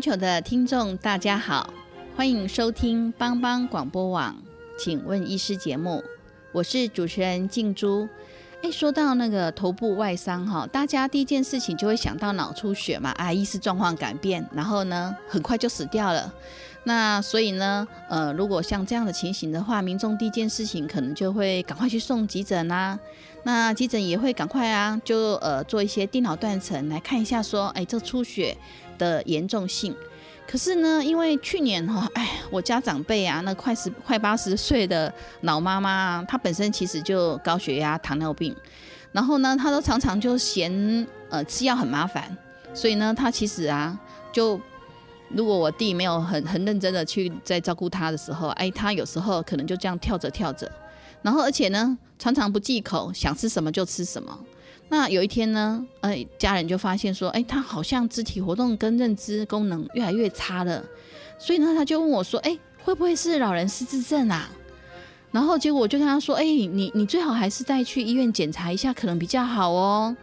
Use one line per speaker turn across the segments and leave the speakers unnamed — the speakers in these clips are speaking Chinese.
全球的听众，大家好，欢迎收听帮帮广播网，请问医师节目，我是主持人静珠。哎，说到那个头部外伤哈，大家第一件事情就会想到脑出血嘛，啊，意识状况改变，然后呢，很快就死掉了。那所以呢，呃，如果像这样的情形的话，民众第一件事情可能就会赶快去送急诊啦。那急诊也会赶快啊，就呃做一些电脑断层来看一下，说，哎，这出血。的严重性，可是呢，因为去年哈，哎，我家长辈啊，那快十快八十岁的老妈妈，她本身其实就高血压、糖尿病，然后呢，她都常常就嫌呃吃药很麻烦，所以呢，她其实啊，就如果我弟没有很很认真的去在照顾她的时候，哎，她有时候可能就这样跳着跳着，然后而且呢，常常不忌口，想吃什么就吃什么。那有一天呢，呃，家人就发现说，哎，他好像肢体活动跟认知功能越来越差了，所以呢，他就问我说，哎，会不会是老人失智症啊？然后结果我就跟他说，哎，你你最好还是带去医院检查一下，可能比较好哦。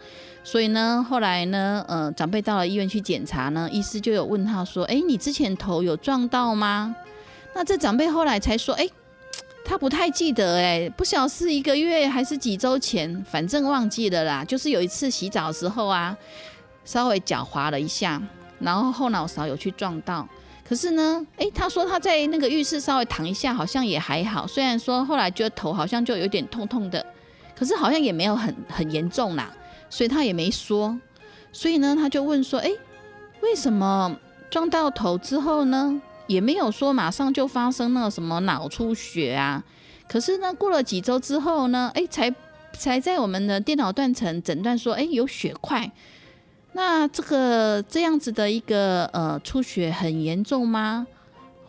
所以呢，后来呢，呃，长辈到了医院去检查呢，医师就有问他说，哎，你之前头有撞到吗？那这长辈后来才说，哎。他不太记得哎，不晓是一个月还是几周前，反正忘记了啦。就是有一次洗澡的时候啊，稍微脚滑了一下，然后后脑勺有去撞到。可是呢，哎，他说他在那个浴室稍微躺一下，好像也还好。虽然说后来觉得头好像就有点痛痛的，可是好像也没有很 很严重啦，所以他也没说。所以呢，他就问说，哎，为什么撞到头之后呢？也没有说马上就发生那个什么脑出血啊，可是呢，过了几周之后呢，哎，才才在我们的电脑断层诊断说，哎，有血块。那这个这样子的一个呃出血很严重吗？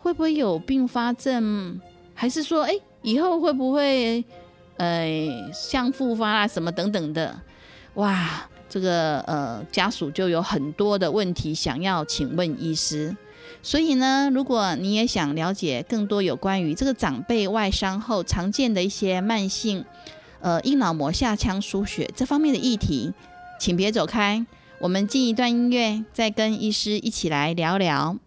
会不会有并发症？还是说，哎，以后会不会呃像复发啊什么等等的？哇，这个呃家属就有很多的问题想要请问医师。所以呢，如果你也想了解更多有关于这个长辈外伤后常见的一些慢性，呃，硬脑膜下腔出血这方面的议题，请别走开，我们进一段音乐，再跟医师一起来聊聊。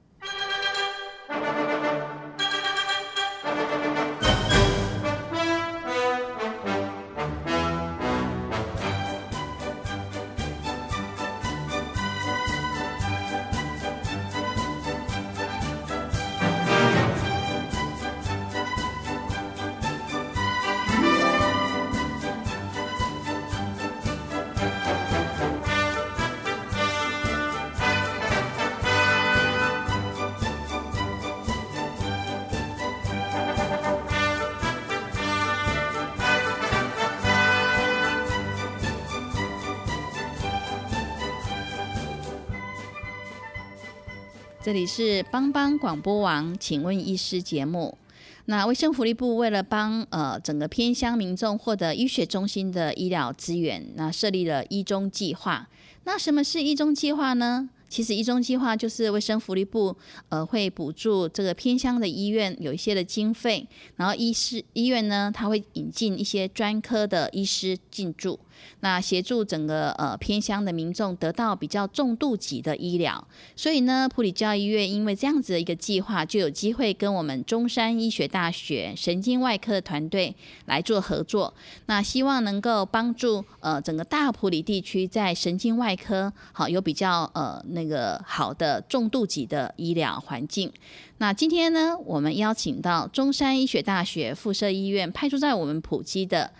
这里是帮帮广播网，请问医师节目。那卫生福利部为了帮呃整个偏乡民众获得医学中心的医疗资源，那设立了医中计划。那什么是医中计划呢？其实医中计划就是卫生福利部呃会补助这个偏乡的医院有一些的经费，然后医师医院呢，他会引进一些专科的医师进驻。那协助整个呃偏乡的民众得到比较重度级的医疗，所以呢，普里教医院因为这样子的一个计划，就有机会跟我们中山医学大学神经外科的团队来做合作。那希望能够帮助呃整个大普里地区在神经外科好有比较呃那个好的重度级的医疗环境。那今天呢，我们邀请到中山医学大学附设医院派驻在我们普基的。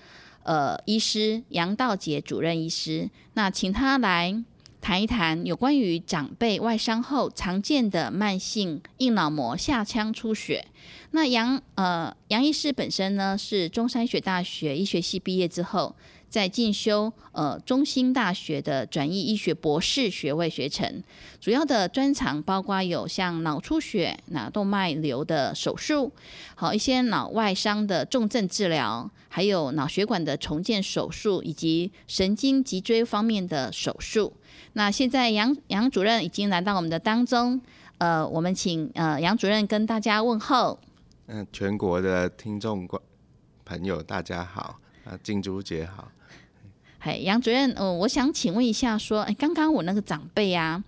呃，医师杨道杰主任医师，那请他来谈一谈有关于长辈外伤后常见的慢性硬脑膜下腔出血，那杨呃杨医师本身呢是中山医学大学医学系毕业之后，在进修呃中兴大学的转译医学博士学位学程，主要的专长包括有像脑出血、脑动脉瘤的手术，好一些脑外伤的重症治疗，还有脑血管的重建手术，以及神经脊椎方面的手术。那现在杨杨主任已经来到我们的当中，呃，我们请呃杨主任跟大家问候。
嗯，全国的听众观朋友大家好，啊，静珠姐好。
嗨，杨主任，呃，我想请问一下，说，哎，刚刚我那个长辈啊，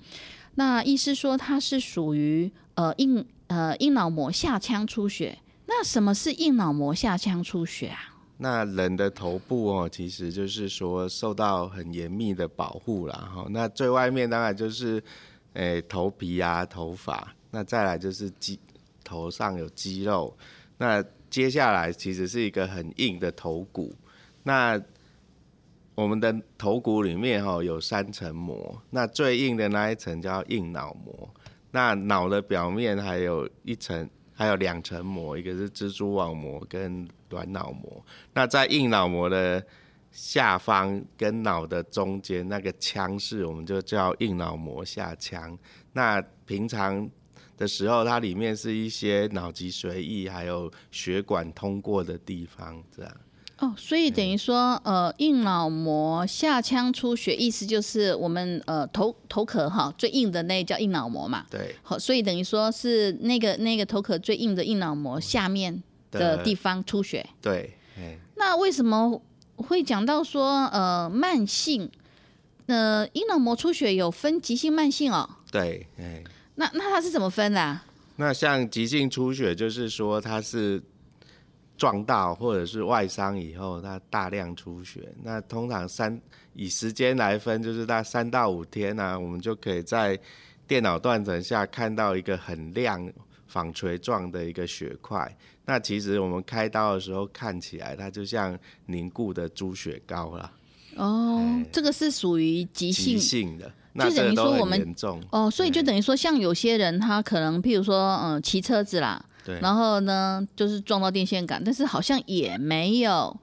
那医师说他是属于呃硬呃硬脑膜下腔出血，那什么是硬脑膜下腔出血啊？
那人的头部哦，其实就是说受到很严密的保护啦。哈。那最外面当然就是，诶，头皮啊、头发，那再来就是肌头上有肌肉，那接下来其实是一个很硬的头骨，那。我们的头骨里面哈有三层膜，那最硬的那一层叫硬脑膜。那脑的表面还有一层，还有两层膜，一个是蜘蛛网膜跟软脑膜。那在硬脑膜的下方跟脑的中间那个腔室，我们就叫硬脑膜下腔。那平常的时候，它里面是一些脑脊髓液还有血管通过的地方，这样。
哦，所以等于说，呃，硬脑膜下腔出血，意思就是我们呃头头壳哈最硬的那叫硬脑膜嘛。
对。
好，所以等于说是那个那个头壳最硬的硬脑膜下面的地方出血。
对。
那为什么会讲到说呃慢性呃硬脑膜出血有分急性慢性哦？
对。
那那它是怎么分的？
那像急性出血，就是说它是。撞到或者是外伤以后，它大量出血。那通常三以时间来分，就是在三到五天呢，我们就可以在电脑断层下看到一个很亮纺锤状的一个血块。那其实我们开刀的时候看起来，它就像凝固的猪血糕了。
哦，这个是属于急性
性的，
就等于说我们
严重
哦，所以就等于说，像有些人他可能，譬如说，嗯，骑车子啦。然后呢，就是撞到电线杆，但是好像也没有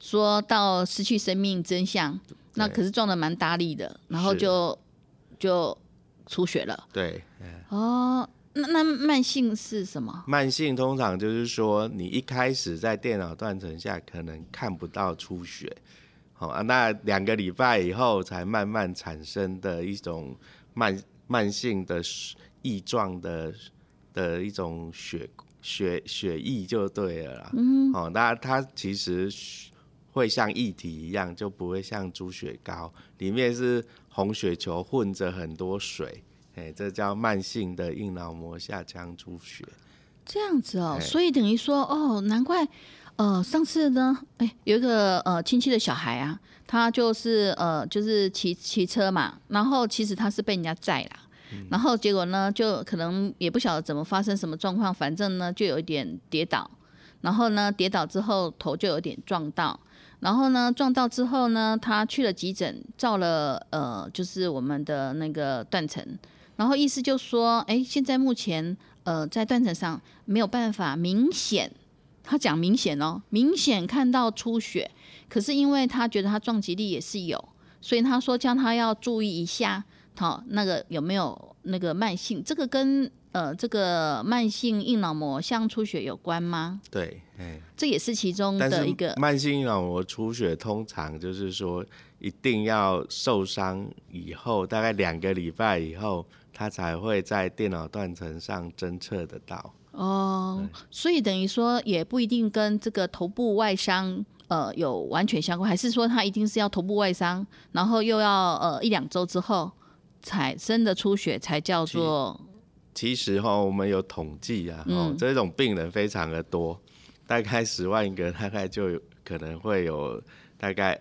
说到失去生命真相。那可是撞的蛮大力的，然后就就出血了。
对，
哦，那那慢性是什么？
慢性通常就是说，你一开始在电脑断层下可能看不到出血，好啊，那两个礼拜以后才慢慢产生的一种慢慢性的异状的。的一种血血血液就对了啦，嗯，哦，那它其实会像液体一样，就不会像猪血糕，里面是红血球混着很多水，哎，这叫慢性的硬脑膜下腔出血。
这样子哦，所以等于说，哦，难怪，呃，上次呢，哎，有一个呃亲戚的小孩啊，他就是呃就是骑骑车嘛，然后其实他是被人家载啦。然后结果呢，就可能也不晓得怎么发生什么状况，反正呢就有一点跌倒，然后呢跌倒之后头就有点撞到，然后呢撞到之后呢，他去了急诊，照了呃就是我们的那个断层，然后意思就说，哎，现在目前呃在断层上没有办法明显，他讲明显哦，明显看到出血，可是因为他觉得他撞击力也是有，所以他说叫他要注意一下。好，那个有没有那个慢性？这个跟呃这个慢性硬脑膜像出血有关吗？
对，哎，
这也是其中的一个。
慢性硬脑膜出血通常就是说，一定要受伤以后，大概两个礼拜以后，它才会在电脑断层上侦测得到。
哦，所以等于说也不一定跟这个头部外伤呃有完全相关，还是说它一定是要头部外伤，然后又要呃一两周之后。产生的出血才叫做。
其实哈，我们有统计啊，哦，这种病人非常的多，大概十万个，大概就有可能会有大概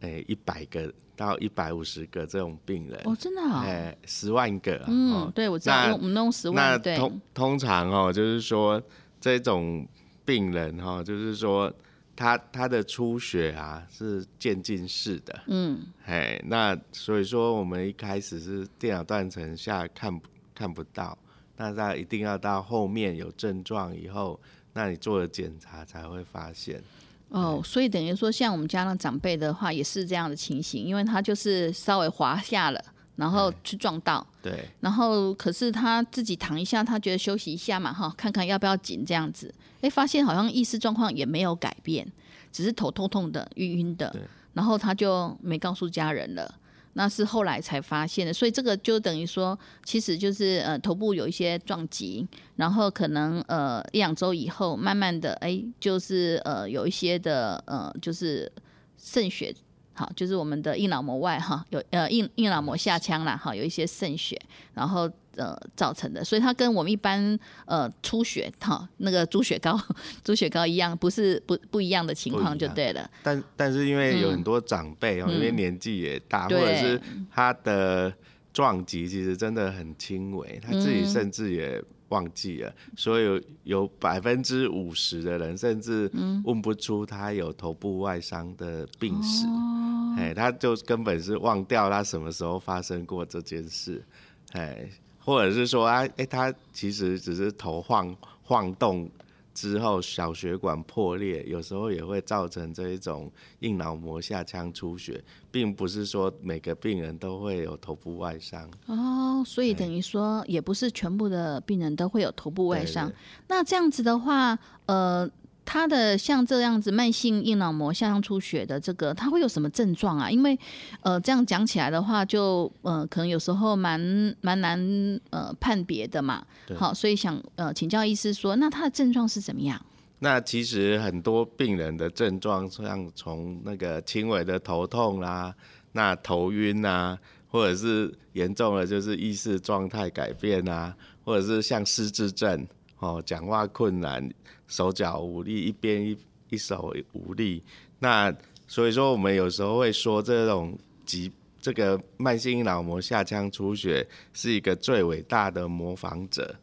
诶一百个到一百五十个这种病人。
哦，真的啊？
诶，十万个。
嗯，对，我知道，我们弄十万。
那通通常哦，就是说这种病人哈，就是说。他他的出血啊是渐进式的，嗯，哎，那所以说我们一开始是电脑断层下看不看不到，那他一定要到后面有症状以后，那你做了检查才会发现。
哦，所以等于说，像我们家那长辈的话，也是这样的情形，因为他就是稍微滑下了，然后去撞到，
对，
然后可是他自己躺一下，他觉得休息一下嘛，哈，看看要不要紧这样子，哎，发现好像意识状况也没有改变，只是头痛痛的、晕晕的，然后他就没告诉家人了。那是后来才发现的，所以这个就等于说，其实就是呃头部有一些撞击，然后可能呃一两周以后，慢慢的哎，就是呃有一些的呃就是渗血。好，就是我们的硬脑膜外哈，有呃硬硬脑膜下腔啦，哈，有一些渗血，然后呃造成的，所以它跟我们一般呃出血哈那个猪血糕猪血糕一样，不是不不一样的情况就对了。
但但是因为有很多长辈哦，因为年纪也大，或者是他的撞击其实真的很轻微，他自己甚至也。忘记了，所以有有百分之五十的人甚至问不出他有头部外伤的病史，哎，他就根本是忘掉他什么时候发生过这件事，哎，或者是说啊，哎，他其实只是头晃晃动。之后小血管破裂，有时候也会造成这一种硬脑膜下腔出血，并不是说每个病人都会有头部外伤。
哦，所以等于说也不是全部的病人都会有头部外伤。那这样子的话，呃。他的像这样子慢性硬脑膜下腔出血的这个，他会有什么症状啊？因为呃，这样讲起来的话，就呃，可能有时候蛮蛮难呃判别的嘛。好，所以想呃请教医师说，那他的症状是怎么样？
那其实很多病人的症状，像从那个轻微的头痛啦，那头晕啊，或者是严重的就是意识状态改变啊，或者是像失智症哦，讲话困难。手脚无力，一边一一手无力，那所以说我们有时候会说这种疾这个慢性脑膜下腔出血是一个最伟大的模仿者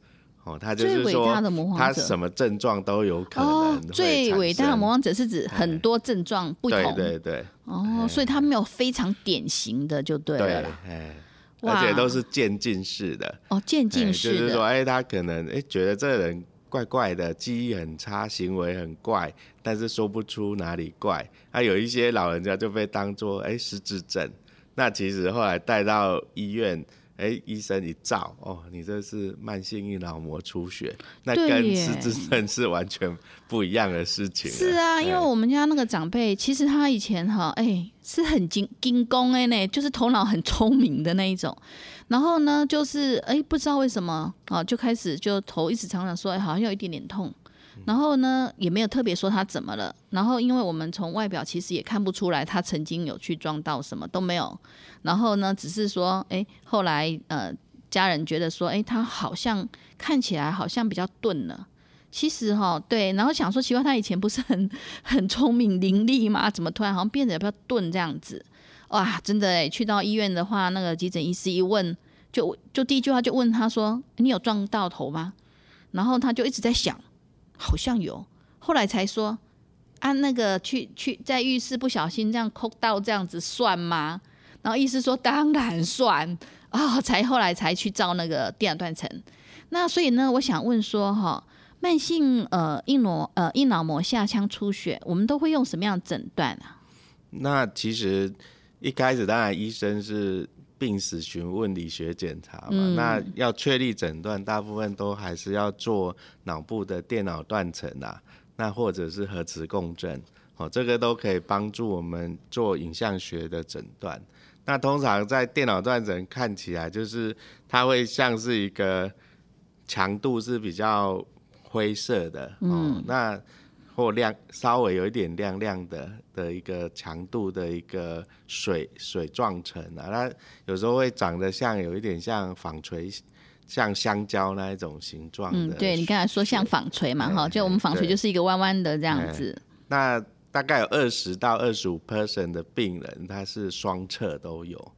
哦，他就是说他什么症状都有可能。
哦最伟大的模仿者是指很多症状不同，
对对对。
哦，所以他没有非常典型的就对了，
哎，而且都是渐进式的。
哦，渐进式
的，就是说，哎，他可能哎觉得这个人。怪怪的，记忆很差，行为很怪，但是说不出哪里怪。那有一些老人家就被当作哎失智症，那其实后来带到医院，哎医生一照，哦，你这是慢性硬脑膜出血，那跟失智症是完全不一样的事情。
是啊，因为我们家那个长辈，其实他以前哈，哎是很精精工哎呢，就是头脑很聪明的那一种。然后呢，就是哎，不知道为什么啊，就开始就头一直常常说，哎，好像有一点点痛。然后呢，也没有特别说他怎么了。然后，因为我们从外表其实也看不出来他曾经有去撞到什么都没有。然后呢，只是说，哎，后来呃，家人觉得说，哎，他好像看起来好像比较钝了。其实哈，对，然后想说，奇怪，他以前不是很 很聪明伶俐吗？怎么突然好像变得比较钝这样子？哇，真的哎，去到医院的话，那个急诊医师一问，就就第一句话就问他说：“你有撞到头吗？”然后他就一直在想，好像有。后来才说：“按那个去去在浴室不小心这样抠到这样子算吗？”然后医师说：“当然算啊。”才后来才去照那个电脑断层。那所以呢，我想问说哈，慢性呃硬膜呃硬脑膜下腔出血，我们都会用什么样的诊断啊？
那其实。一开始当然医生是病史询问理学检查嘛，那要确立诊断，大部分都还是要做脑部的电脑断层啊，那或者是核磁共振，哦，这个都可以帮助我们做影像学的诊断。那通常在电脑断层看起来，就是它会像是一个强度是比较灰色的，哦，那。或亮稍微有一点亮亮的的一个强度的一个水水状层啊，它有时候会长得像有一点像纺锤，像香蕉那一种形状的。嗯，
对你刚才说像纺锤嘛，哈，就我们纺锤就是一个弯弯的这样子。
那大概有二十到二十五 percent 的病人，他是双侧都有。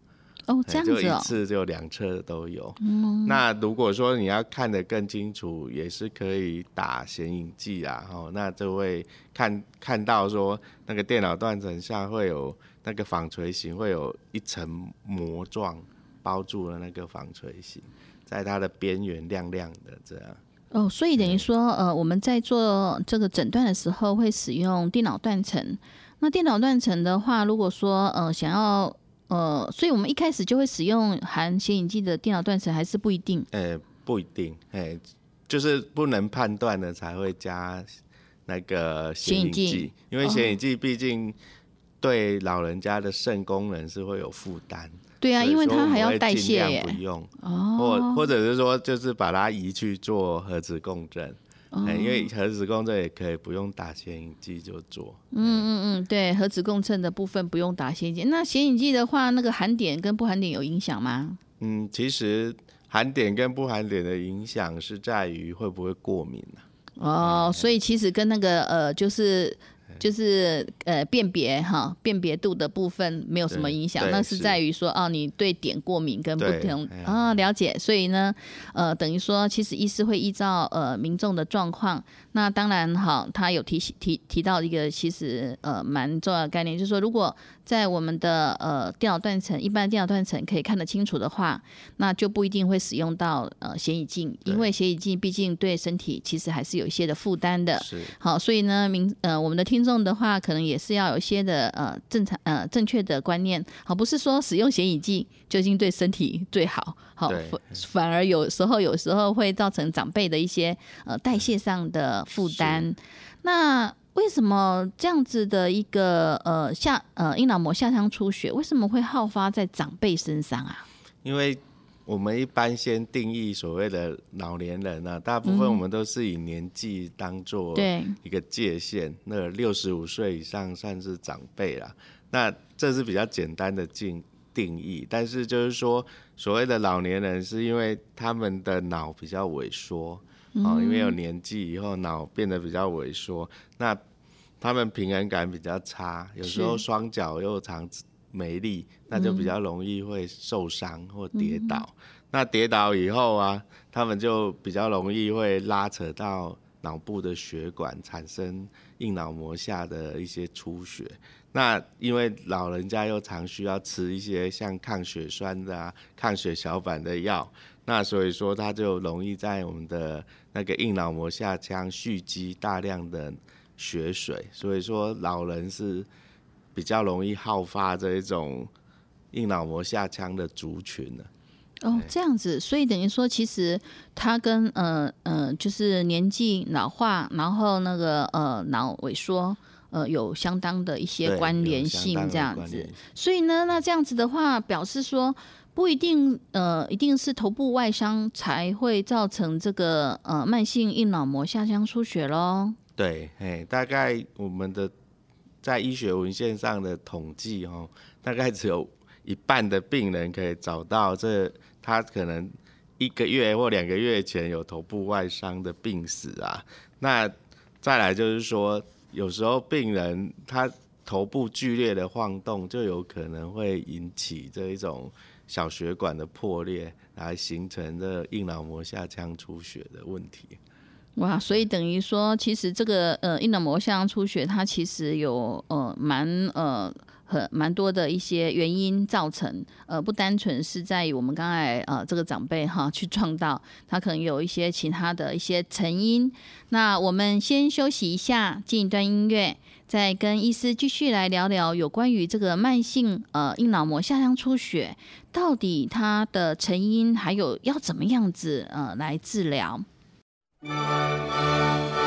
哦，这样子
哦，就一次就两侧都有。嗯，那如果说你要看得更清楚，也是可以打显影剂啊。哦，那就会看看到说那个电脑断层下会有那个纺锤形，会有一层膜状包住了那个纺锤形。在它的边缘亮亮的这样。
哦，所以等于说，呃，我们在做这个诊断的时候会使用电脑断层。那电脑断层的话，如果说呃想要呃，所以我们一开始就会使用含显影剂的电脑断层，还是不一定？
呃，不一定，哎，就是不能判断的才会加那个显影剂，因为显影剂毕竟对老人家的肾功能是会有负担。
对啊，因为它还要代谢，
不用哦，或或者是说，就是把它移去做核磁共振，因为核磁共振也可以不用打显影剂就做。
嗯嗯嗯，对，核磁共振的部分不用打显影剂。那显影剂的话，那个含碘跟不含碘有影响吗？
嗯，其实含碘跟不含碘的影响是在于会不会过敏
哦，所以其实跟那个呃，就是。就是呃辨别哈辨别度的部分没有什么影响，那是在于说哦你对碘过敏跟不同啊了解，所以呢呃等于说其实医师会依照呃民众的状况，那当然哈他有提提提到一个其实呃蛮重要的概念，就是说如果。在我们的呃电脑断层，一般电脑断层可以看得清楚的话，那就不一定会使用到呃显影镜，因为显影镜毕竟对身体其实还是有一些的负担的。
是。
好，所以呢，民呃我们的听众的话，可能也是要有一些的呃正常呃正确的观念。好，不是说使用显影剂究竟对身体最好。好，反反而有时候有时候会造成长辈的一些呃代谢上的负担。那为什么这样子的一个呃下呃阴脑膜下腔出血为什么会好发在长辈身上啊？
因为我们一般先定义所谓的老年人呢，大部分我们都是以年纪当做一个界限，那六十五岁以上算是长辈了。那这是比较简单的定定义，但是就是说所谓的老年人，是因为他们的脑比较萎缩。哦，因为有年纪以后，脑变得比较萎缩，那他们平衡感比较差，有时候双脚又常没力，那就比较容易会受伤或跌倒。那跌倒以后啊，他们就比较容易会拉扯到脑部的血管，产生硬脑膜下的一些出血。那因为老人家又常需要吃一些像抗血栓的啊、抗血小板的药，那所以说他就容易在我们的那个硬脑膜下腔蓄积大量的血水，所以说老人是比较容易好发这一种硬脑膜下腔的族群呢。
哦，这样子，所以等于说，其实它跟呃呃，就是年纪老化，然后那个呃脑萎缩，呃有相当的一些关联性，这样子。所以呢，那这样子的话，表示说。不一定，呃，一定是头部外伤才会造成这个呃慢性硬脑膜下腔出血喽。
对，哎，大概我们的在医学文献上的统计哦，大概只有一半的病人可以找到这他可能一个月或两个月前有头部外伤的病史啊。那再来就是说，有时候病人他头部剧烈的晃动，就有可能会引起这一种。小血管的破裂来形成这硬脑膜下腔出血的问题。
哇，所以等于说，其实这个呃硬脑膜下腔出血，它其实有呃蛮呃很蛮多的一些原因造成，呃不单纯是在于我们刚才呃这个长辈哈去撞到，它可能有一些其他的一些成因。那我们先休息一下，进一段音乐。再跟医师继续来聊聊有关于这个慢性呃硬脑膜下腔出血，到底它的成因，还有要怎么样子呃来治疗。Música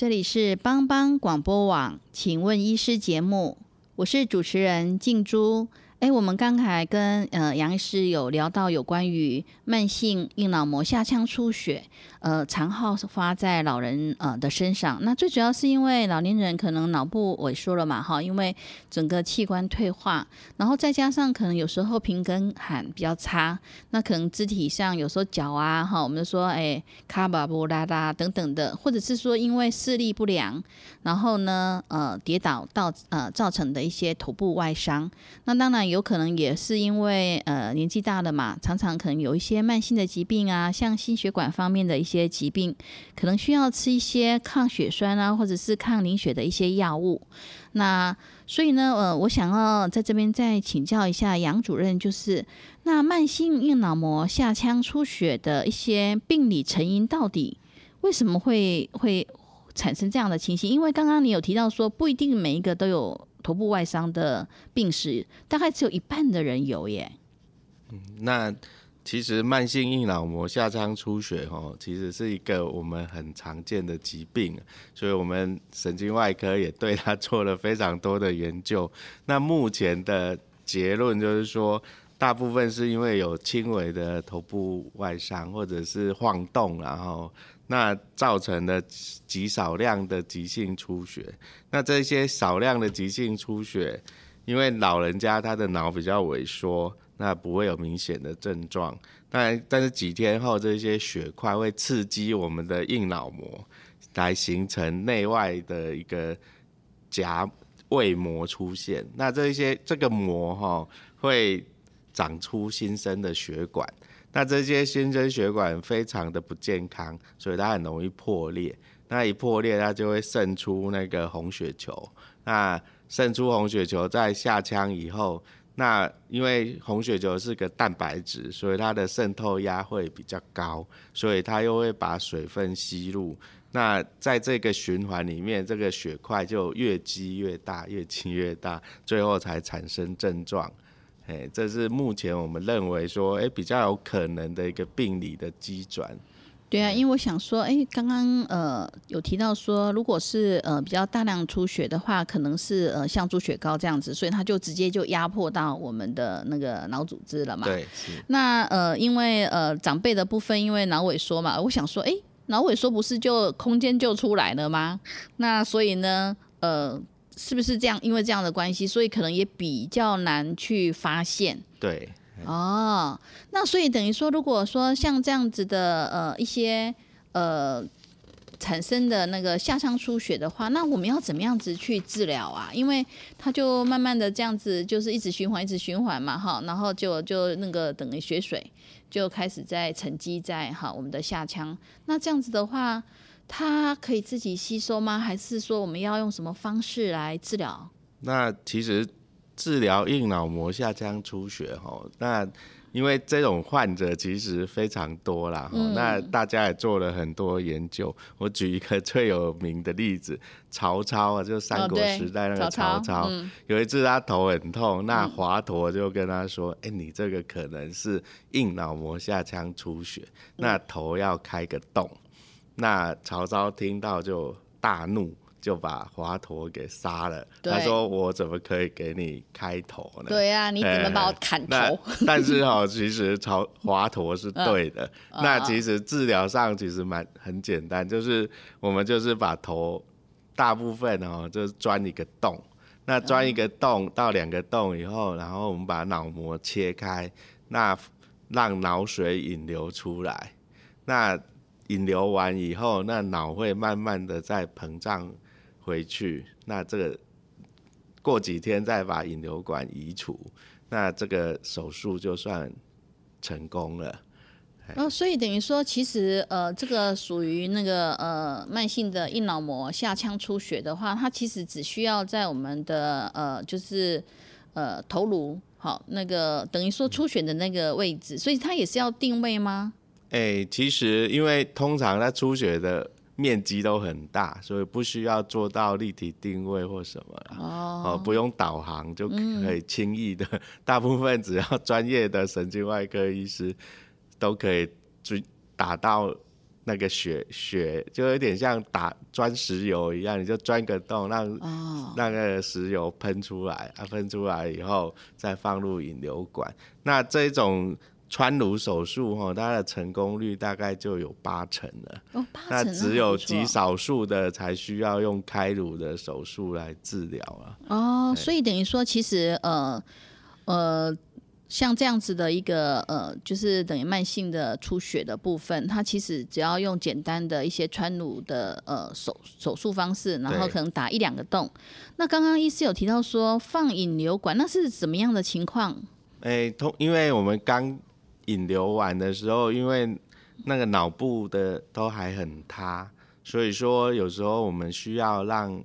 这里是邦邦广播网，请问医师节目，我是主持人静珠。哎，我们刚才跟呃杨医师有聊到有关于慢性硬脑膜下腔出血，呃，常好发在老人呃的身上。那最主要是因为老年人可能脑部萎缩了嘛，哈，因为整个器官退化，然后再加上可能有时候平跟喊比较差，那可能肢体上有时候脚啊，哈，我们说哎卡巴布拉拉等等的，或者是说因为视力不良，然后呢呃跌倒到呃造成的一些头部外伤，那当然。有可能也是因为呃年纪大了嘛，常常可能有一些慢性的疾病啊，像心血管方面的一些疾病，可能需要吃一些抗血栓啊，或者是抗凝血的一些药物。那所以呢，呃，我想要在这边再请教一下杨主任，就是那慢性硬脑膜下腔出血的一些病理成因到底为什么会会产生这样的情形？因为刚刚你有提到说，不一定每一个都有。头部外伤的病史，大概只有一半的人有耶。
嗯，那其实慢性硬脑膜下腔出血哦，其实是一个我们很常见的疾病，所以我们神经外科也对它做了非常多的研究。那目前的结论就是说，大部分是因为有轻微的头部外伤或者是晃动，然后。那造成的极少量的急性出血，那这些少量的急性出血，因为老人家他的脑比较萎缩，那不会有明显的症状。但但是几天后，这些血块会刺激我们的硬脑膜，来形成内外的一个夹胃膜出现。那这些这个膜哈，会长出新生的血管。那这些新生血管非常的不健康，所以它很容易破裂。那一破裂，它就会渗出那个红血球。那渗出红血球在下腔以后，那因为红血球是个蛋白质，所以它的渗透压会比较高，所以它又会把水分吸入。那在这个循环里面，这个血块就越积越大，越积越大，最后才产生症状。哎，这是目前我们认为说，哎，比较有可能的一个病理的机转。
对啊，因为我想说，哎，刚刚呃有提到说，如果是呃比较大量出血的话，可能是呃像猪血糕这样子，所以它就直接就压迫到我们的那个脑组织了嘛。
对，
那呃，因为呃长辈的部分，因为脑萎缩嘛，我想说，哎，脑萎缩不是就空间就出来了吗？那所以呢，呃。是不是这样？因为这样的关系，所以可能也比较难去发现。
对，
哦，那所以等于说，如果说像这样子的呃一些呃产生的那个下腔出血的话，那我们要怎么样子去治疗啊？因为它就慢慢的这样子，就是一直循环，一直循环嘛，哈，然后就就那个等于血水就开始在沉积在哈我们的下腔。那这样子的话。它可以自己吸收吗？还是说我们要用什么方式来治疗？
那其实治疗硬脑膜下腔出血，哈，那因为这种患者其实非常多啦，那大家也做了很多研究。我举一个最有名的例子，曹操啊，就三国时代那个曹操，有一次他头很痛，那华佗就跟他说：“哎，你这个可能是硬脑膜下腔出血，那头要开个洞。”那曹操听到就大怒，就把华佗给杀了。他说：“我怎么可以给你开头呢？”
对呀，你怎么把我砍头？
但是哈，其实曹华佗是对的。那其实治疗上其实蛮很简单，就是我们就是把头大部分哦，就是钻一个洞。那钻一个洞到两个洞以后，然后我们把脑膜切开，那让脑水引流出来。那引流完以后，那脑会慢慢的再膨胀回去。那这个过几天再把引流管移除，那这个手术就算成功了。
哦，所以等于说，其实呃，这个属于那个呃慢性的硬脑膜下腔出血的话，它其实只需要在我们的呃就是呃头颅好那个等于说出血的那个位置，所以它也是要定位吗？
哎，其实因为通常它出血的面积都很大，所以不需要做到立体定位或什么哦，不用导航就可以轻易的。大部分只要专业的神经外科医师都可以追打到那个血血就有点像打钻石油一样，你就钻个洞，让
哦，
那个石油喷出来，啊，喷出来以后再放入引流管。那这种穿颅手术哈，它的成功率大概就有八成了。
哦，八
那只有极
极
少数的才需要用开颅的手术来治疗啊。
哦，所以等于说，其实呃呃，像这样子的一个呃，就是等于慢性的出血的部分，它其实只要用简单的一些穿颅的呃手手术方式，然后可能打一两个洞。那刚刚医师有提到说放引流管，那是怎么样的情况？
诶、通因为我们刚引流完的时候，因为那个脑部的都还很塌，所以说有时候我们需要让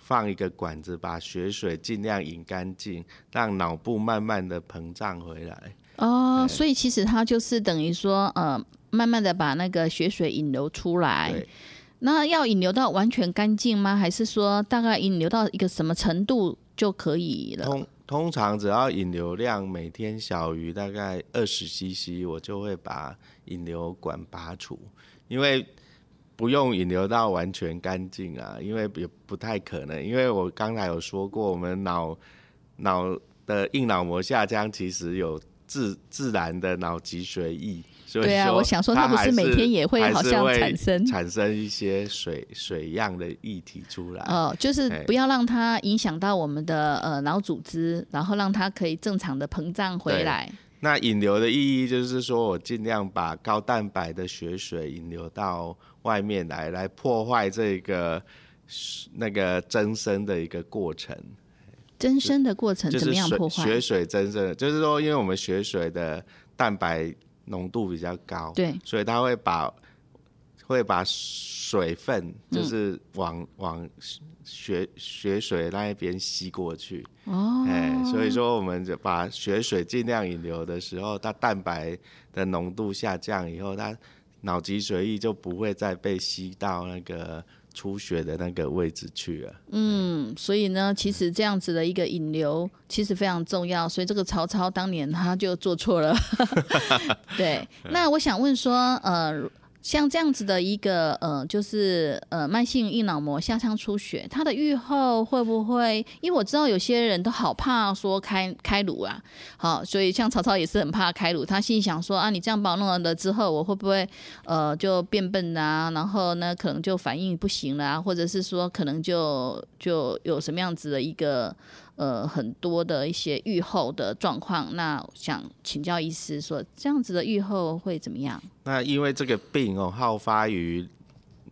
放一个管子，把血水尽量引干净，让脑部慢慢的膨胀回来。
哦，所以其实它就是等于说呃，慢慢的把那个血水引流出来。那要引流到完全干净吗？还是说大概引流到一个什么程度就可以了？
通通常只要引流量每天小于大概二十 CC，我就会把引流管拔除，因为不用引流到完全干净啊，因为也不太可能。因为我刚才有说过，我们脑脑的硬脑膜下腔其实有自自然的脑脊髓液，
对啊我想说它不是每天也会好像
会
产生
产生一些水水样的液体出来。
哦，就是
哎
不要让它影响到我们的呃脑组织，然后让它可以正常的膨胀回
对
来。
那引流的意义就是说我尽量把高蛋白的血水引流到外面来，来破坏这个那个增生的一个过程，
增生的过程怎么样破坏
血？水增生的，就是说因为我们血水的蛋白浓度比较高，
对，
所以它会把会把水分
嗯。
就是往、往血血水那一边吸过去，
哦，
哎，所以说我们就把血水尽量引流的时候，它蛋白的浓度下降以后，它脑脊髓液就不会再被吸到那个出血的那个位置去了。
嗯，所以呢，其实这样子的一个引流其实非常重要，所以这个曹操当年他就做错了。对，那我想问说，呃。像这样子的一个呃，就是呃慢性硬脑膜下腔出血，它的愈后会不会？因为我知道有些人都好怕说开开颅啊，好，所以像曹操也是很怕开颅，他心里想说啊，你这样把我弄了之后，我会不会呃就变笨啊？然后呢，可能就反应不行了啊，或者是说可能就就有什么样子的一个呃很多的一些愈后的状况。那想请教医师说，这样子的愈后会怎么样？
那因为这个病哦，好发于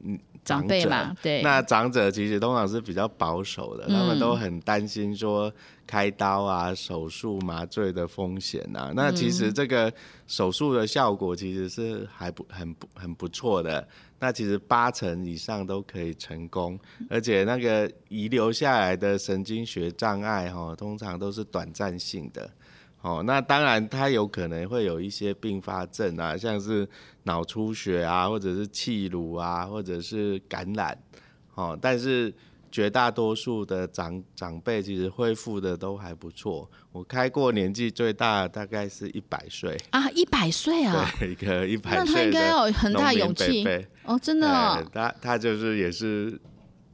嗯
长辈
者
嘛，对，
那长者其实通常是比较保守的，他们都很担心说开刀啊、手术、麻醉的风险啊。那其实这个手术的效果其实是还不很不很不错的。那其实八成以上都可以成功，而且那个遗留下来的神经学障碍哈、哦，通常都是短暂性的。哦，那当然，他有可能会有一些并发症啊，像是脑出血啊，或者是气颅啊，或者是感染。哦，但是绝大多数的长长辈其实恢复的都还不错。我开过年纪最大的大概是一百岁，
啊，一百岁啊，
对，一个一百岁
那他应该要有很大勇气哦，真的、
他他就是也是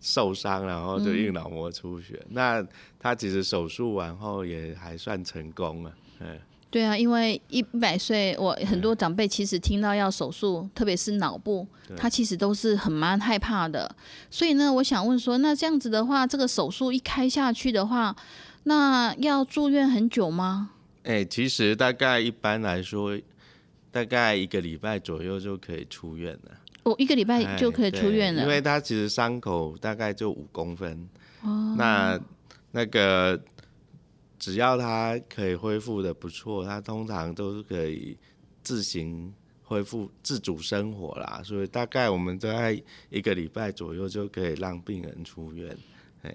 受伤，然后就硬脑膜出血。那他其实手术完后也还算成功了，嗯。
对啊，因为一百岁，我很多长辈其实听到要手术，特别是脑部，他其实都是很蛮害怕的。所以呢，我想问说，那这样子的话，这个手术一开下去的话，那要住院很久吗？
哎、其实大概一般来说，大概一个礼拜左右就可以出院了。
我、一个礼拜
哎
就可以出院了。
因为他其实伤口大概就五公分。哦。那那个只要他可以恢复的不错，他通常都是可以自行恢复自主生活啦。所以大概我们都在一个礼拜左右就可以让病人出院。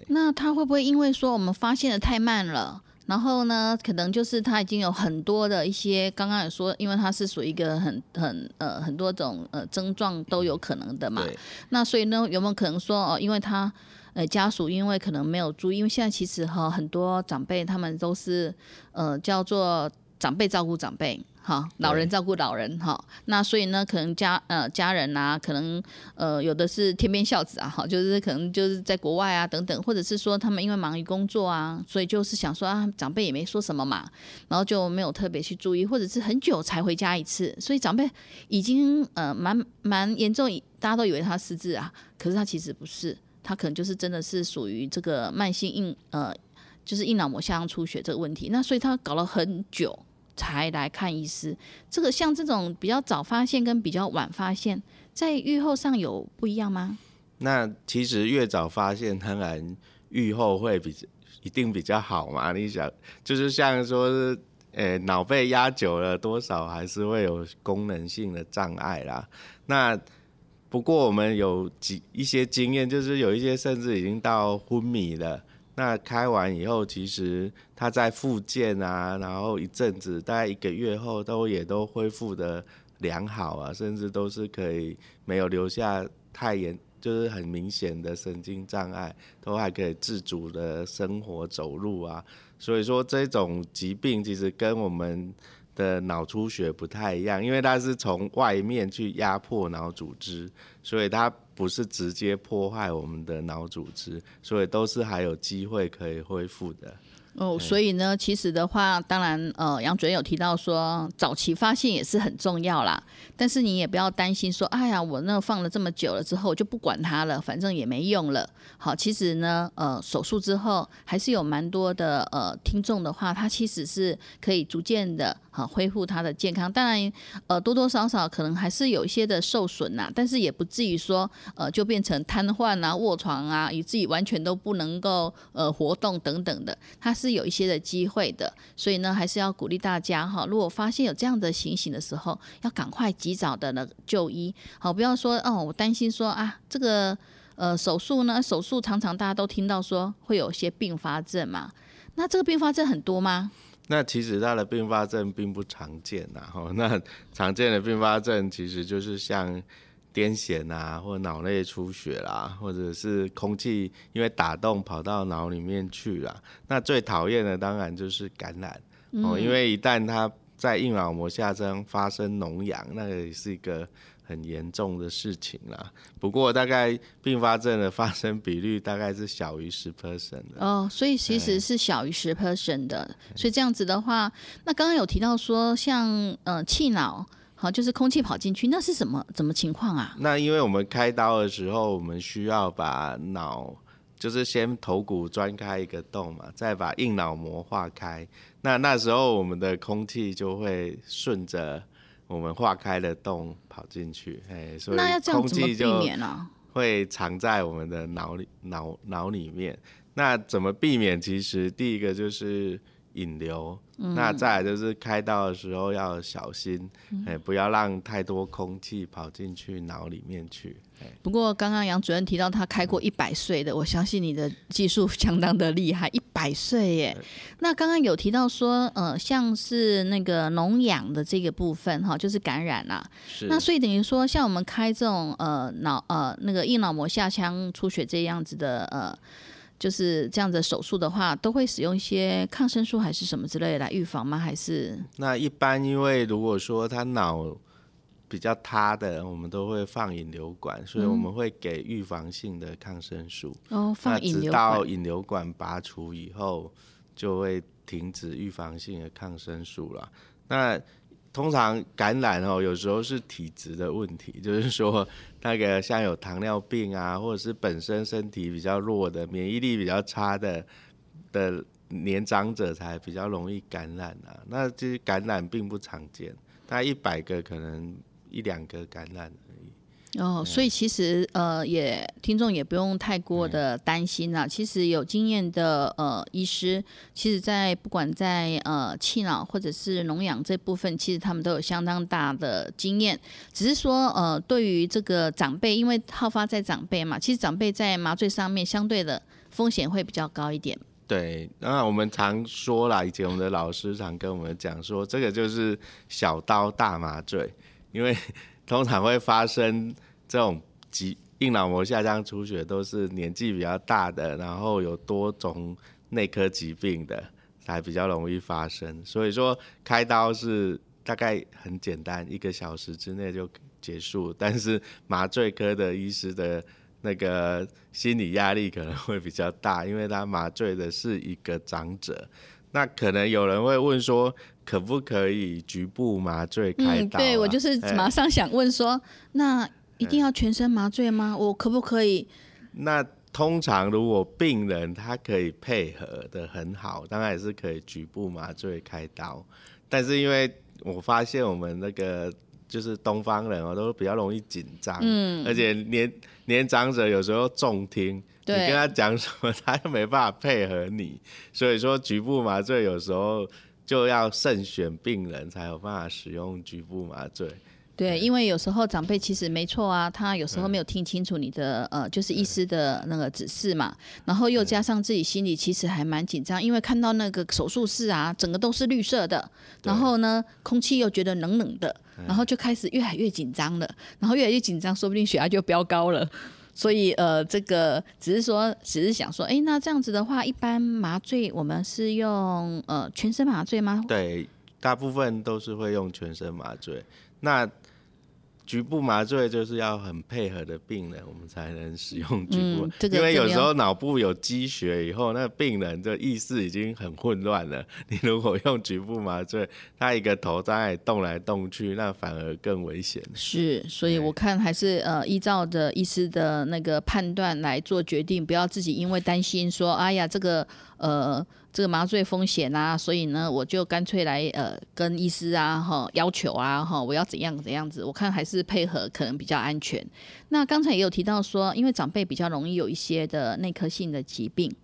那他会不会因为说我们发现的太慢了？然后呢，可能就是他已经有很多的一些，刚刚有说，因为他是属于一个很很呃很多种呃症状都有可能的嘛。那所以呢，有没有可能说哦，因为他呃家属因为可能没有注意，因为现在其实哈很多长辈他们都是呃叫做长辈照顾长辈，哈，老人照顾老人哈，那所以呢，可能家呃家人啊，可能呃有的是天边孝子啊，哈，就是可能就是在国外啊等等，或者是说他们因为忙于工作啊，所以就是想说啊，长辈也没说什么嘛，然后就没有特别去注意，或者是很久才回家一次，所以长辈已经呃蛮蛮严重，大家都以为他失智啊，可是他其实不是，他可能就是真的是属于这个慢性硬呃。就是硬脑膜下腔出血这个问题，那所以他搞了很久才来看医师。这个像这种比较早发现跟比较晚发现，在预后上有不一样吗？
那其实越早发现，当然预后会比一定比较好嘛。你想，就是像说是，呃，脑被压久了，多少还是会有功能性的障碍啦。那不过我们有几一些经验，就是有一些甚至已经到昏迷了。那开完以后，其实他在复健啊，然后一阵子，大概一个月后，都也都恢复的良好啊，甚至都是可以没有留下太严，就是很明显的神经障碍，都还可以自主的生活走路啊。所以说这种疾病其实跟我们的脑出血不太一样，因为它是从外面去压迫脑组织，所以它。不是直接破坏我们的脑组织，所以都是还有机会可以恢复的。
哦，所以呢，其实的话，当然，呃，杨主任有提到说，早期发现也是很重要啦。但是你也不要担心说，哎呀，我那放了这么久了之后，就不管它了，反正也没用了。好，其实呢，呃，手术之后还是有蛮多的呃听众的话，他其实是可以逐渐的好恢复他的健康。当然，呃，多多少少可能还是有一些的受损呐，但是也不至于说呃就变成瘫痪啊、卧床啊，以至于完全都不能够呃活动等等的。他是。有一些的机会的，所以呢，还是要鼓励大家哈。如果发现有这样的情形的时候，要赶快及早的呢就医，好，不要说哦，我担心说啊，这个呃手术呢，手术常常大家都听到说会有一些并发症嘛，那这个并发症很多吗？
那其实它的并发症并不常见呐，哈，那常见的并发症其实就是像。癫痫啊，或脑内出血啦，或者是空气因为打洞跑到脑里面去了。那最讨厌的当然就是感染哦，因为一旦它在硬脑膜下腔发生脓疡，那个也是一个很严重的事情啦。不过大概并发症的发生比率大概是小于十 percent 的
哦，所以其实是小于十 percent 的。所以这样子的话，那刚刚有提到说像呃气脑。好，就是空气跑进去，那是什么怎么情况啊？
那因为我们开刀的时候，我们需要把脑，就是先头骨钻开一个洞嘛，再把硬脑膜化开。那那时候我们的空气就会顺着我们化开的洞跑进去，哎，所以空气就会藏在我们的脑里脑脑里面。那怎么避免？其实第一个就是。引流，那再来就是开刀的时候要小心，哎，不要让太多空气跑进去脑里面去。
不过刚刚杨主任提到他开过一百岁的，我相信你的技术相当的厉害，一百岁耶。那刚刚有提到说，呃，像是那个脓氧的这个部分哈，就是感染啦。
是。
那所以等于说，像我们开这种呃脑呃那个硬脑膜下腔出血这样子的呃。就是这样的手术的话，都会使用一些抗生素还是什么之类来预防吗？还是
那一般，因为如果说他脑比较塌的，我们都会放引流管，所以我们会给预防性的抗生素。
哦，放引
流管。直到引流管拔除以后，就会停止预防性的抗生素了。那通常感染哦，有时候是体质的问题，就是说那个像有糖尿病啊，或者是本身身体比较弱的、免疫力比较差的的年长者才比较容易感染啊。那其实感染并不常见，大概一百个可能一两个感染。
哦，所以其实呃，也听众也不用太过的担心啦。其实有经验的呃医师，其实在不管在呃气脑或者是脓氧这部分，其实他们都有相当大的经验。只是说呃，对于这个长辈，因为好发在长辈嘛，其实长辈在麻醉上面相对的风险会比较高一点。
对，那我们常说啦，以前我们的老师常跟我们讲说，这个就是小刀大麻醉，因为通常会发生。这种疾硬脑膜下腔出血都是年纪比较大的，然后有多种内科疾病的才比较容易发生。所以说开刀是大概很简单，一个小时之内就结束。但是麻醉科的医师的那个心理压力可能会比较大，因为他麻醉的是一个长者。那可能有人会问说，可不可以局部麻醉开刀？
对我就是马上想问说，那一定要全身麻醉吗？我可不可以？
那通常如果病人他可以配合的很好，当然也是可以局部麻醉开刀。但是因为我发现我们那个就是东方人哦，都比较容易紧张，嗯，而且年年长者有时候重听。你跟他讲什么，他又没办法配合你，所以说局部麻醉有时候就要慎选病人才有办法使用局部麻醉。
对，因为有时候长辈其实没错啊，他有时候没有听清楚你的呃，就是医师的那个指示嘛，然后又加上自己心里其实还蛮紧张，因为看到那个手术室啊，整个都是绿色的，然后呢，空气又觉得冷冷的，然后就开始越来越紧张了，然后越来越紧张，说不定血压就飙高了。所以呃，这个只是说，只是想说，哎，那这样子的话，一般麻醉我们是用呃全身麻醉吗？
对，大部分都是会用全身麻醉。那局部麻醉就是要很配合的病人，我们才能使用 局部，因为有时候脑部有积血以后，那病人的意识已经很混乱了。你如果用局部麻醉，他一个头在动来动去，那反而更危险。
是，所以我看还是呃依照的医师的那个判断来做决定，不要自己因为担心说，哎呀这个呃。这个麻醉风险啊，所以呢，我就干脆来呃跟医师啊哈要求啊哈，我要怎样怎样子，我看还是配合可能比较安全。那刚才也有提到说，因为长辈比较容易有一些的内科性的疾病，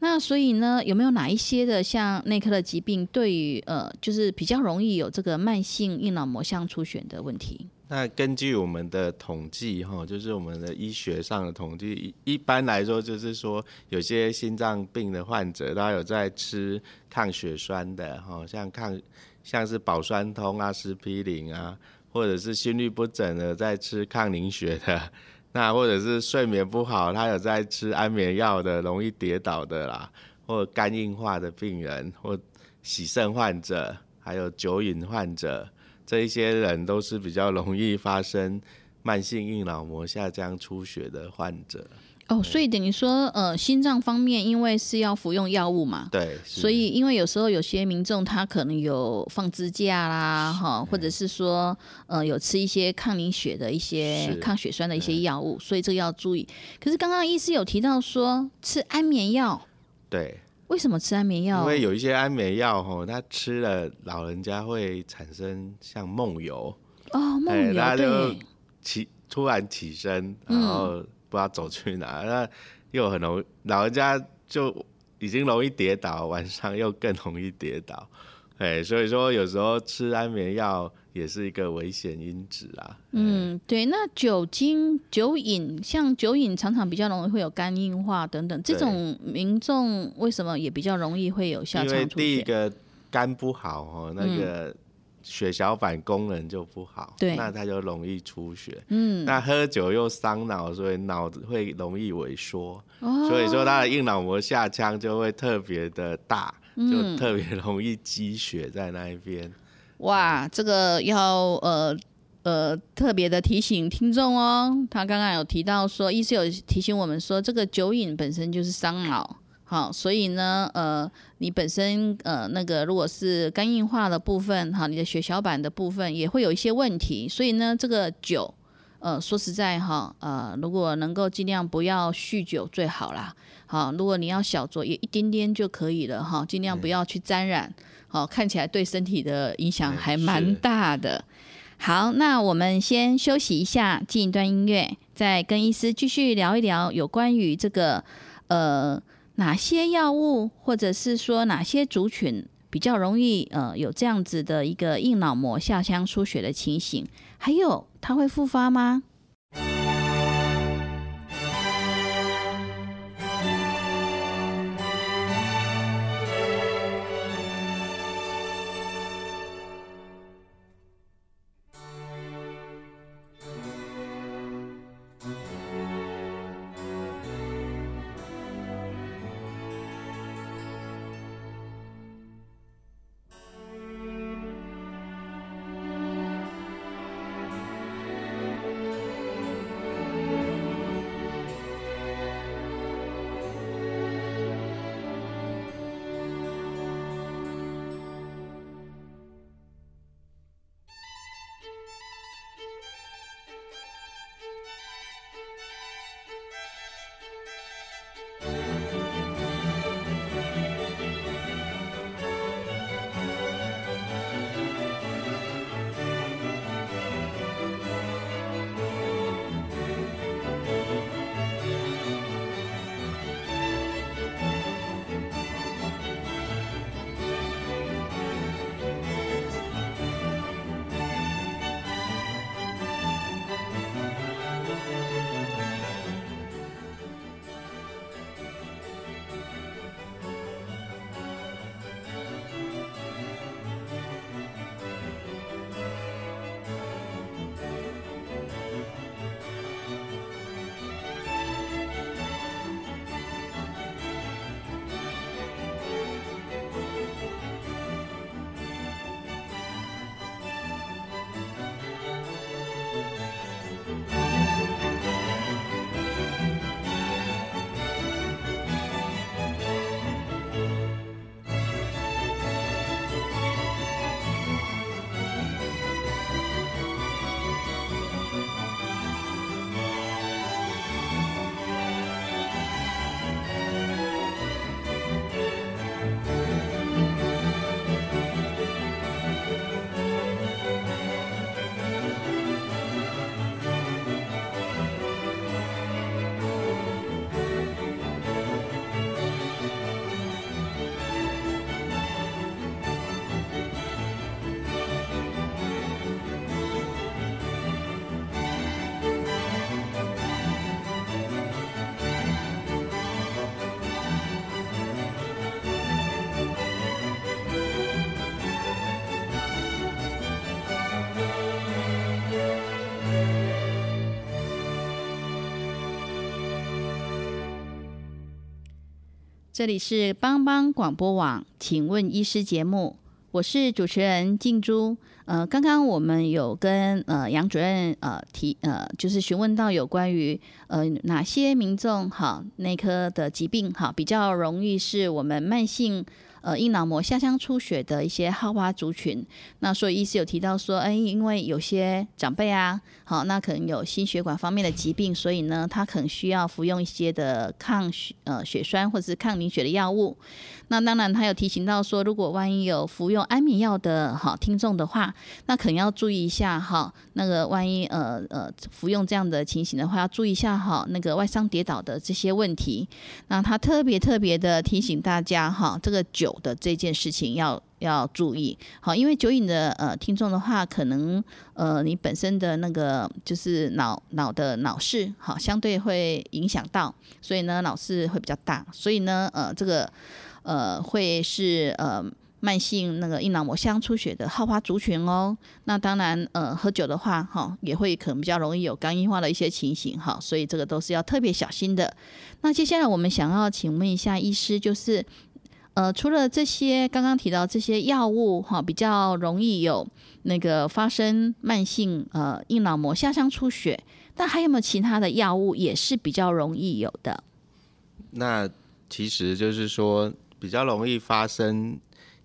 那所以呢，有没有哪一些的像内科的疾病，对于呃就是比较容易有这个慢性硬脑膜相出血的问题？
那根据我们的统计，哈，就是我们的医学上的统计，一般来说就是说，有些心脏病的患者，他有在吃抗血栓的，哈，像抗像是保酸通啊、司匹林啊，或者是心律不整的在吃抗凝血的，那或者是睡眠不好，他有在吃安眠药的，容易跌倒的啦，或肝硬化的病人，或洗肾患者，还有酒瘾患者。这一些人都是比较容易发生慢性硬脑膜下降出血的患者。
哦，所以等于说，呃，心脏方面，因为是要服用药物嘛，
对，
所以因为有时候有些民众他可能有放支架啦，哈，或者是说，呃，有吃一些抗凝血的一些抗血栓的一些药物，所以这个要注意。可是刚刚医师有提到说吃安眠药，
对。
为什么吃安眠药？
因为有一些安眠药吼，他吃了老人家会产生像梦游。
哦，梦游
他就起突然起身，然后不知道走去哪，那又很容易老人家就已经容易跌倒，晚上又更容易跌倒，哎，所以说有时候吃安眠药。也是一个危险因子啊。
嗯，对。那酒精、酒瘾，像酒瘾常常比较容易会有肝硬化等等，这种民众为什么也比较容易会有下
场出第一个肝不好哦，那个血小板功能就不好，
对，
那他就容易出血。嗯，那喝酒又伤脑，所以脑子会容易萎缩，所以说他的硬脑膜下腔就会特别的大，就特别 容易积血在那一边。
哇，这个要呃呃特别的提醒听众哦。他刚刚有提到说，医师有提醒我们说，这个酒瘾本身就是伤脑，好，所以呢，呃，你本身呃那个如果是肝硬化的部分，哈，你的血小板的部分也会有一些问题。所以呢，这个酒，呃，说实在哈，呃，如果能够尽量不要酗酒最好啦。好，如果你要小酌，也一点点就可以了哈，尽量不要去沾染。好，看起来对身体的影响还蛮大的。好，那我们先休息一下，进一段音乐，再跟医师继续聊一聊有关于这个呃哪些药物，或者是说哪些族群比较容易呃有这样子的一个硬脑膜下腔出血的情形，还有它会复发吗？这里是帮帮广播网，请问医师节目，我是主持人静珠。呃，刚刚我们有跟呃杨主任呃提呃，就是询问到有关于呃哪些民众哈内科的疾病哈比较容易是我们慢性。呃，硬脑膜下腔出血的一些好发族群，那所以医师有提到说，哎，因为有些长辈啊，好，那可能有心血管方面的疾病，所以呢，他可能需要服用一些的抗血呃血栓或者是抗凝血的药物。那当然，他有提醒到说，如果万一有服用安眠药的哈听众的话，那可能要注意一下哈，那个万一呃呃服用这样的情形的话，要注意一下哈，那个外伤跌倒的这些问题。那他特别特别的提醒大家哈，这个酒。的这件事情要要注意，好，因为酒瘾的呃听众的话，可能呃你本身的那个就是脑脑的脑室好，相对会影响到，所以呢脑室会比较大，所以呢呃这个呃会是呃慢性那个硬脑膜腔出血的好发族群哦。那当然呃喝酒的话哈，也会可能比较容易有肝硬化的一些情形哈，所以这个都是要特别小心的。那接下来我们想要请问一下医师，就是。呃，除了这些刚刚提到这些药物哈，比较容易有那个发生慢性呃硬脑膜下腔出血，但还有没有其他的药物也是比较容易有的？
那其实就是说，比较容易发生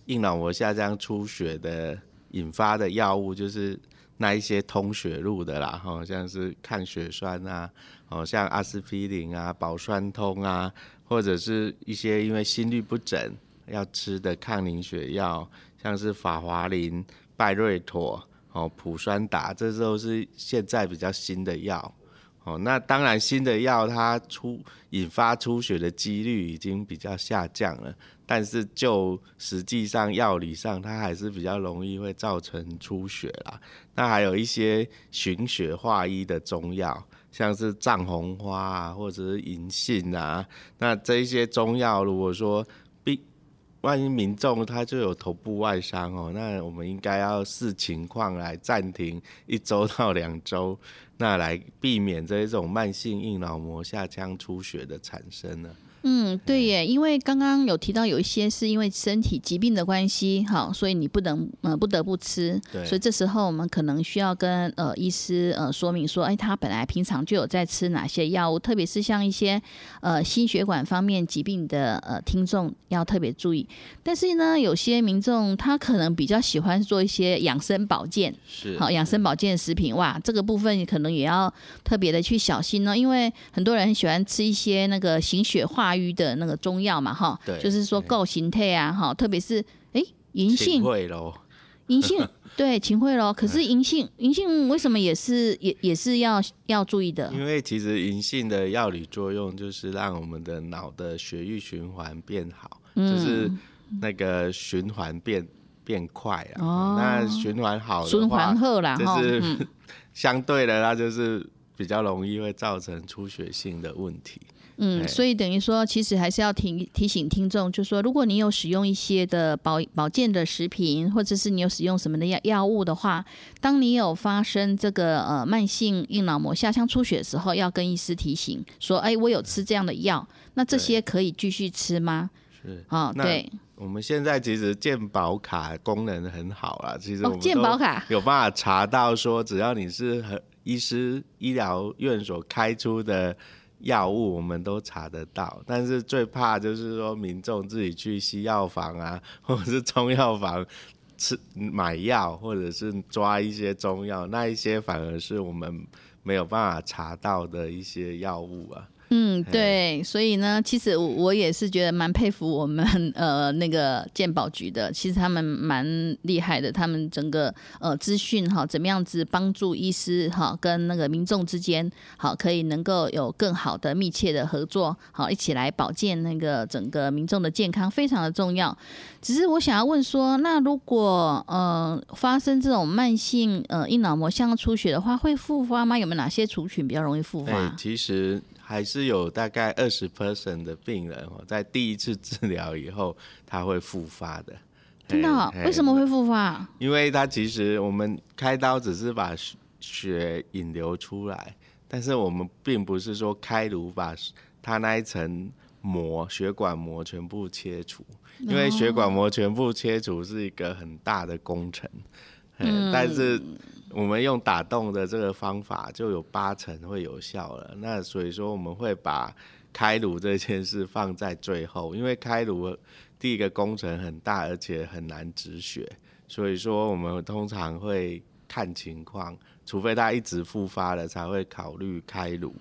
硬脑膜下腔出血的引发的药物，就是那一些通血路的啦，哈，像是抗血栓啊，哦，像阿司匹林啊、保栓通啊。或者是一些因为心率不整要吃的抗凝血药，像是法华林、拜瑞妥、哦普酸达，这都是现在比较新的药。哦，那当然新的药它出引发出血的几率已经比较下降了，但是就实际上药理上它还是比较容易会造成出血啦。那还有一些循血化瘀的中药。像是藏红花啊，或者是银杏啊，那这一些中药，如果说，万一民众他就有头部外伤哦，那我们应该要视情况来暂停一周到两周，那来避免这一种慢性硬脑膜下腔出血的产生呢。
嗯，对耶，因为刚刚有提到有一些是因为身体疾病的关系，好，所以你不能呃不得不吃，所以这时候我们可能需要跟呃医师呃说明说，哎，他本来平常就有在吃哪些药物，特别是像一些呃心血管方面疾病的呃听众要特别注意。但是呢，有些民众他可能比较喜欢做一些养生保健，
是
好养生保健食品，哇，这个部分可能也要特别的去小心呢，因为很多人喜欢吃一些那个行血化。瘀的那个中药嘛，哈，就是说够形态啊，哈，特别是哎，银杏，银杏，对，秦桧喽。可是银杏，银杏为什么也是也也是要要注意的？
因为其实银杏的药理作用就是让我们的脑的血液循环变好，就是那个循环变变快啊。哦，那循环好
循环后啦，
就是 相对的，它就是比较容易会造成出血性的问题。
嗯，所以等于说，其实还是要提提醒听众，就说如果你有使用一些的保保健的食品，或者是你有使用什么的药药物的话，当你有发生这个呃慢性硬脑膜下腔出血的时候，要跟医师提醒说，哎，我有吃这样的药，那这些可以继续吃吗？
是
啊，对。
我们现在其实健保卡功能很好啊，其实我们
健保卡
有办法查到说，只要你是和医师医疗院所开出的。药物我们都查得到，但是最怕就是说民众自己去西药房啊，或者是中药房吃买药，或者是抓一些中药，那一些反而是我们没有办法查到的一些药物啊。
嗯，对，所以呢，其实我也是觉得蛮佩服我们 呃那个鉴宝局的，其实他们蛮厉害的，他们整个呃资讯哈，怎么样子帮助医师哈跟那个民众之间好可以能够有更好的密切的合作，好一起来保健那个整个民众的健康非常的重要。只是我想要问说，那如果呃发生这种慢性呃硬脑膜腔出血的话，会复发吗？有没有哪些族群比较容易复发？
其实。还是有大概二十 percent 的病人哦，在第一次治疗以后，他会复发的。
真的？为什么会复发？
因为他其实我们开刀只是把血引流出来，但是我们并不是说开颅把他那一层膜、血管膜全部切除，因为血管膜全部切除是一个很大的工程。嗯，但是我们用打洞的这个方法就有八成会有效了。那所以说我们会把开颅这件事放在最后，因为开颅第一个工程很大，而且很难止血，所以说我们通常会看情况，除非他一直复发了，才会考虑开颅。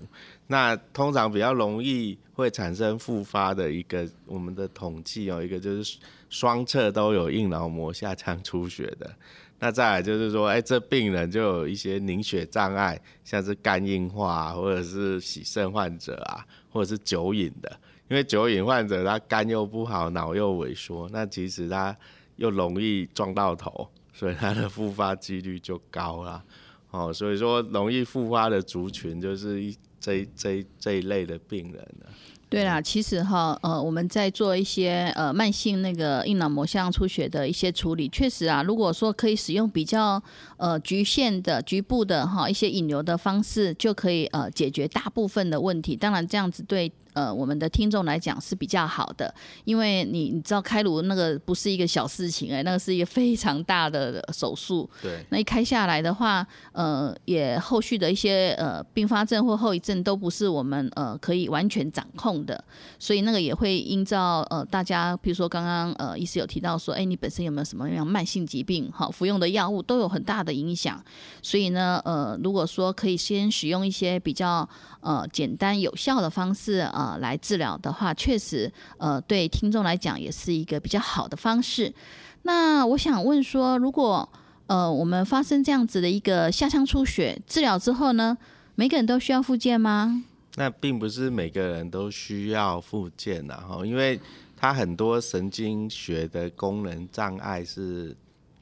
那通常比较容易会产生复发的一个，我们的统计有一个就是双侧都有硬脑膜下腔出血的。那再来就是说，哎，这病人就有一些凝血障碍，像是肝硬化或者是洗肾患者啊，或者是酒瘾的。因为酒瘾患者他肝又不好，脑又萎缩，那其实他又容易撞到头，所以他的复发几率就高了。哦，所以说容易复发的族群就是一这这这一类的病人了。
对啦，其实哈，呃，我们在做一些呃慢性那个硬脑膜下出血的一些处理，确实啊，如果说可以使用比较呃局限的局部的哈一些引流的方式，就可以呃解决大部分的问题。当然，这样子对。呃，我们的听众来讲是比较好的，因为你你知道开颅那个不是一个小事情哎，那个是一个非常大的手术。
对。
那一开下来的话，呃，也后续的一些呃并发症或后遗症都不是我们呃可以完全掌控的，所以那个也会依照呃大家，比如说刚刚呃医师有提到说，哎，你本身有没有什么样慢性疾病？好，服用的药物都有很大的影响。所以呢，呃，如果说可以先使用一些比较呃简单有效的方式啊。呃，来治疗的话，确实，呃，对听众来讲也是一个比较好的方式。那我想问说，如果呃我们发生这样子的一个下腔出血，治疗之后呢，每个人都需要复健吗？
那并不是每个人都需要复健的哈，因为它很多神经学的功能障碍是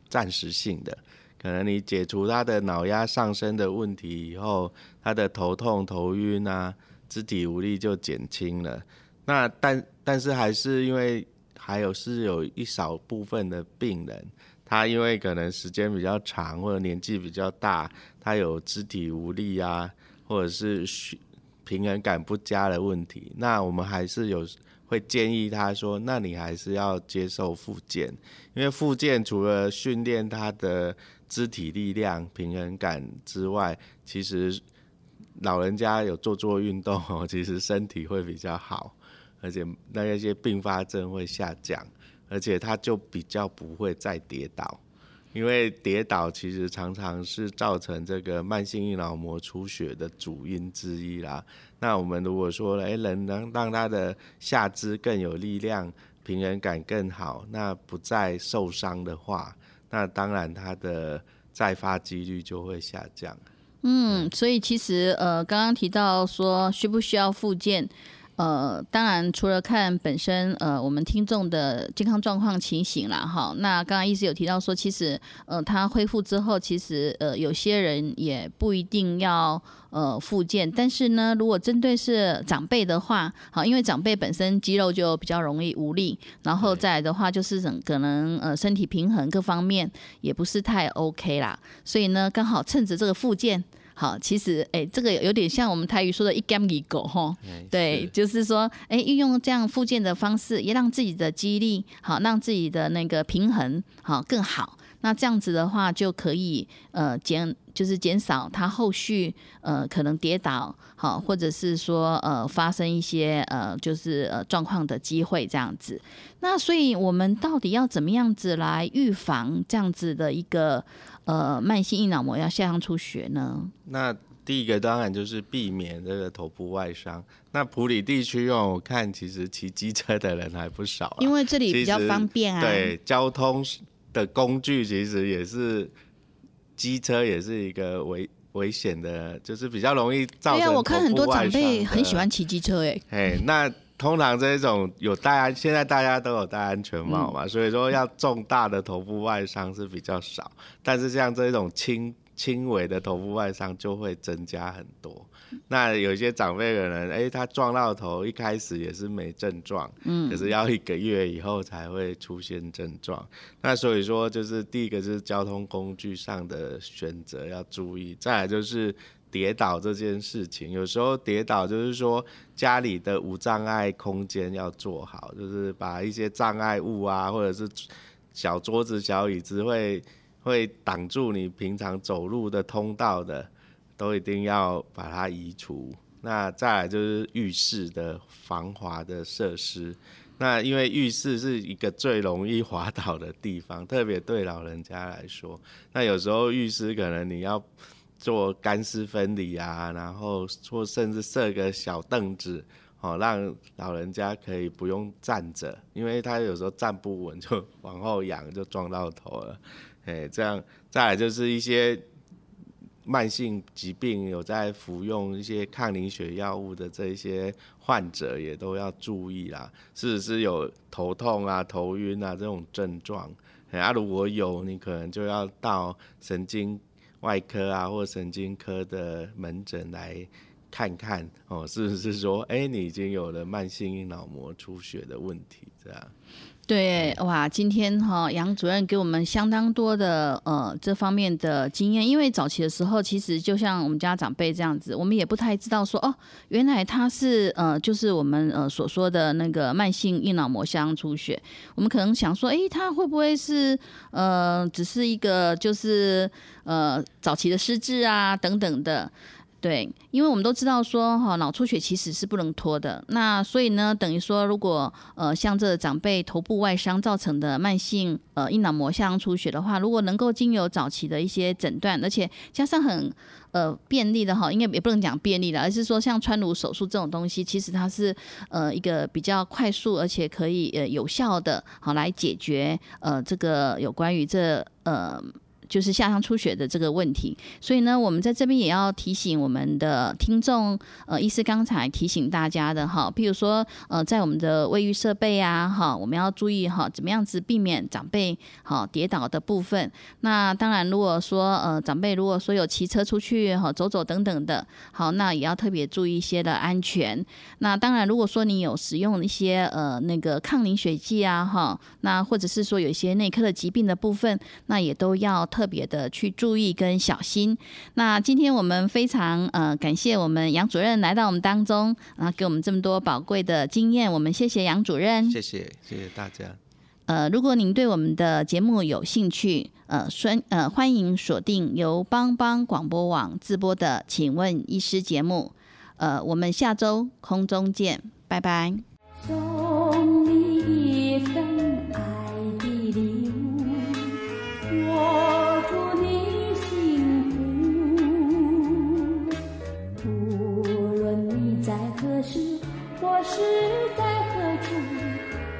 暂时性的，可能你解除他的脑压上升的问题以后，他的头痛、头晕啊。肢体无力就减轻了，那但但是还是因为还有是有一少部分的病人，他因为可能时间比较长或者年纪比较大，他有肢体无力啊，或者是平衡感不佳的问题，那我们还是有会建议他说，那你还是要接受复健，因为复健除了训练他的肢体力量、平衡感之外，其实。老人家有做做运动，其实身体会比较好，而且那一些并发症会下降，而且他就比较不会再跌倒，因为跌倒其实常常是造成这个慢性硬脑膜出血的主因之一啦。那我们如果说，哎，能能让他的下肢更有力量，平衡感更好，那不再受伤的话，那当然他的再发几率就会下降。
嗯，所以其实呃，刚刚提到说需不需要复健，呃，当然除了看本身呃我们听众的健康状况情形啦，哈，那刚刚一直有提到说，其实呃他恢复之后，其实呃有些人也不一定要呃复健，但是呢，如果针对是长辈的话，好，因为长辈本身肌肉就比较容易无力，然后再来的话就是可能呃身体平衡各方面也不是太 OK 啦，所以呢，刚好趁着这个复健。好，其实哎，这个有点像我们台语说的“一竿一狗”哈，对，就是说，哎，运用这样复健的方式，也让自己的肌力好，让自己的那个平衡好更好。那这样子的话，就可以呃减，就是减少他后续呃可能跌倒好，或者是说呃发生一些呃就是呃状况的机会这样子。那所以我们到底要怎么样子来预防这样子的一个？呃，慢性硬脑膜要下腔出血呢？
那第一个当然就是避免这个头部外伤。那普里地区哦，我看其实骑机车的人还不少，
因为这里比较方便啊。
对，交通的工具其实也是机车，也是一个危危险的，就是比较容易造成。对啊，
我看很多长辈很喜欢骑机车，哎，
哎，那。通常这种有戴安，现在大家都有戴安全帽嘛，所以说要重大的头部外伤是比较少，但是像这种轻轻微的头部外伤就会增加很多。那有些长辈的人，哎，他撞到头，一开始也是没症状，嗯，可是要一个月以后才会出现症状。那所以说，就是第一个是交通工具上的选择要注意，再来就是。跌倒这件事情。有时候跌倒就是说家里的无障碍空间要做好，就是把一些障碍物啊，或者是小桌子、小椅子会会挡住你平常走路的通道的，都一定要把它移除。那再来就是浴室的防滑的设施。那因为浴室是一个最容易滑倒的地方，特别对老人家来说。那有时候浴室可能你要做干湿分离啊，然后或甚至设个小凳子，哦，让老人家可以不用站着，因为他有时候站不稳就 往后仰就撞到头了。哎，这样再来就是一些。慢性疾病有在服用一些抗凝血药物的这些患者也都要注意啦，是不是有头痛啊、头晕啊这种症状？啊，如果有，你可能就要到神经外科啊或神经科的门诊来看看哦，是不是说，哎，你已经有了慢性硬脑膜出血的问题这样？
对，哇，今天哈杨主任给我们相当多的呃这方面的经验，因为早期的时候，其实就像我们家长辈这样子，我们也不太知道说哦，原来他是呃就是我们呃所说的那个慢性硬脑膜下出血，我们可能想说，哎，他会不会是呃只是一个就是呃早期的失智啊等等的。对，因为我们都知道说哈，脑出血其实是不能拖的。那所以呢，等于说，如果呃像这长辈头部外伤造成的慢性呃硬脑膜下出血的话，如果能够经由早期的一些诊断，而且加上很呃便利的哈，应该也不能讲便利的，而是说像穿颅手术这种东西，其实它是呃一个比较快速而且可以呃有效的，好来解决呃这个有关于这呃。就是下腔出血的这个问题，所以呢，我们在这边也要提醒我们的听众，呃，医师刚才提醒大家的哈，譬如说，呃，在我们的卫浴设备啊，哈，我们要注意哈，怎么样子避免长辈哈跌倒的部分。那当然，如果说呃长辈如果说有骑车出去哈走走等等的，好，那也要特别注意一些的安全。那当然，如果说你有使用一些呃那个抗凝血剂啊，哈，那或者是说有一些内科的疾病的部分，那也都要。特别的去注意跟小心。那今天我们非常呃感谢我们杨主任来到我们当中，啊，给我们这么多宝贵的经验。我们谢谢杨主任，
谢谢谢谢大家。
呃，如果您对我们的节目有兴趣，呃，欢呃欢迎锁定由帮帮广播网直播的《请问医师》节目。呃，我们下周空中见，拜拜。送你一份